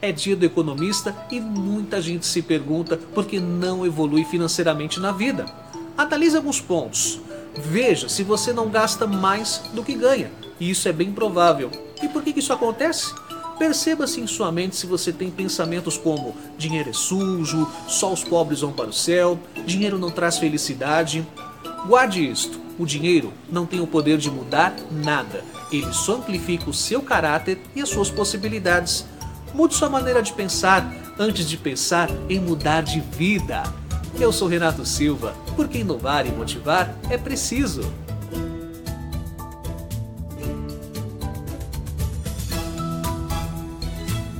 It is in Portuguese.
É dia do economista e muita gente se pergunta por que não evolui financeiramente na vida. Analise alguns pontos. Veja se você não gasta mais do que ganha. E isso é bem provável. E por que isso acontece? Perceba-se em sua mente se você tem pensamentos como dinheiro é sujo, só os pobres vão para o céu, dinheiro não traz felicidade. Guarde isto: o dinheiro não tem o poder de mudar nada, ele só amplifica o seu caráter e as suas possibilidades. Mude sua maneira de pensar antes de pensar em mudar de vida. Eu sou Renato Silva, porque inovar e motivar é preciso.